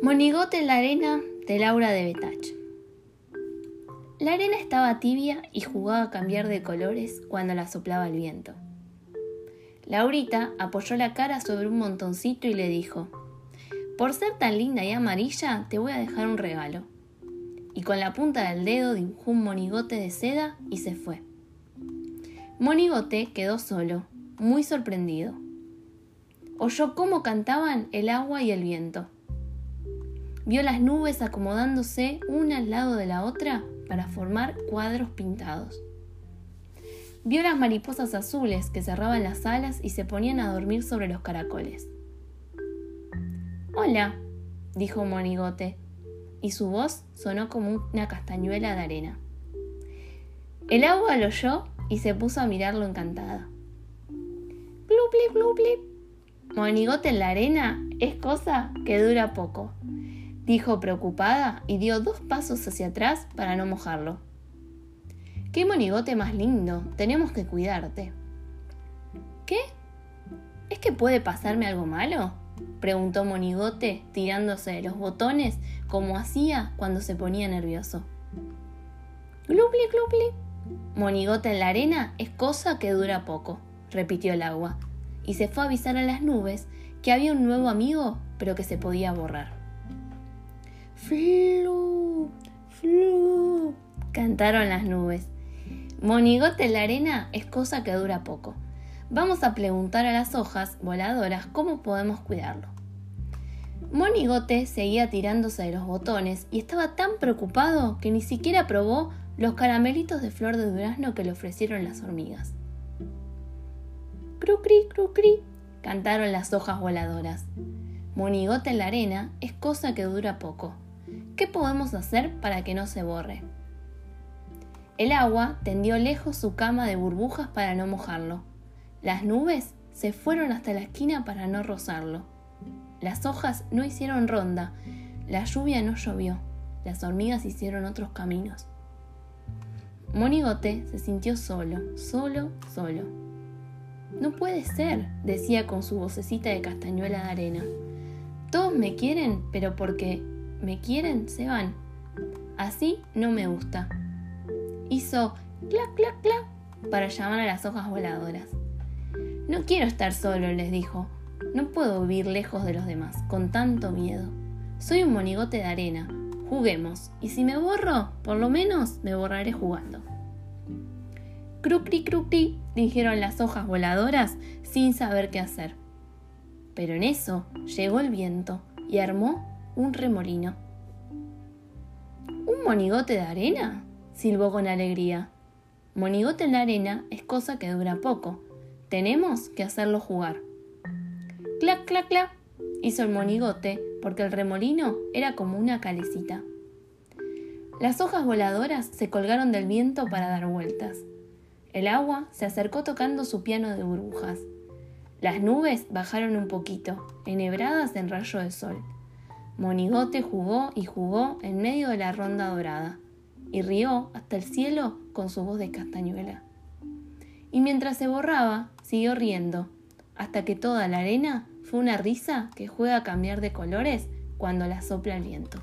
Monigote en la arena de Laura de Betach. La arena estaba tibia y jugaba a cambiar de colores cuando la soplaba el viento. Laurita apoyó la cara sobre un montoncito y le dijo, Por ser tan linda y amarilla, te voy a dejar un regalo. Y con la punta del dedo dibujó un monigote de seda y se fue. Monigote quedó solo, muy sorprendido. Oyó cómo cantaban el agua y el viento Vio las nubes acomodándose una al lado de la otra para formar cuadros pintados. Vio las mariposas azules que cerraban las alas y se ponían a dormir sobre los caracoles. Hola, dijo Monigote, y su voz sonó como una castañuela de arena. El agua lo oyó y se puso a mirarlo encantada. Glup, glup, Monigote en la arena es cosa que dura poco dijo preocupada y dio dos pasos hacia atrás para no mojarlo. ¡Qué monigote más lindo! Tenemos que cuidarte. ¿Qué? ¿Es que puede pasarme algo malo? preguntó Monigote tirándose de los botones como hacía cuando se ponía nervioso. Glupli, glupli. Monigote en la arena es cosa que dura poco, repitió el agua, y se fue a avisar a las nubes que había un nuevo amigo, pero que se podía borrar. Flu, flu, cantaron las nubes. Monigote en la arena es cosa que dura poco. Vamos a preguntar a las hojas voladoras cómo podemos cuidarlo. Monigote seguía tirándose de los botones y estaba tan preocupado que ni siquiera probó los caramelitos de flor de durazno que le ofrecieron las hormigas. Cru-cri, cru-cri, cantaron las hojas voladoras. Monigote en la arena es cosa que dura poco. ¿Qué podemos hacer para que no se borre? El agua tendió lejos su cama de burbujas para no mojarlo. Las nubes se fueron hasta la esquina para no rozarlo. Las hojas no hicieron ronda, la lluvia no llovió, las hormigas hicieron otros caminos. Monigote se sintió solo, solo, solo. No puede ser, decía con su vocecita de castañuela de arena. Todos me quieren, pero porque me quieren, se van. Así no me gusta. Hizo clac, clac, clac para llamar a las hojas voladoras. No quiero estar solo, les dijo. No puedo vivir lejos de los demás, con tanto miedo. Soy un monigote de arena. Juguemos, y si me borro, por lo menos me borraré jugando. Crucri, crucri, dijeron las hojas voladoras sin saber qué hacer. Pero en eso llegó el viento y armó un remolino. ¿Un monigote de arena? silbó con alegría. Monigote en la arena es cosa que dura poco. Tenemos que hacerlo jugar. Clac, clac, clac, hizo el monigote porque el remolino era como una calecita. Las hojas voladoras se colgaron del viento para dar vueltas. El agua se acercó tocando su piano de burbujas. Las nubes bajaron un poquito, enhebradas en rayo de sol. Monigote jugó y jugó en medio de la ronda dorada y rió hasta el cielo con su voz de castañuela. Y mientras se borraba, siguió riendo, hasta que toda la arena fue una risa que juega a cambiar de colores cuando la sopla el viento.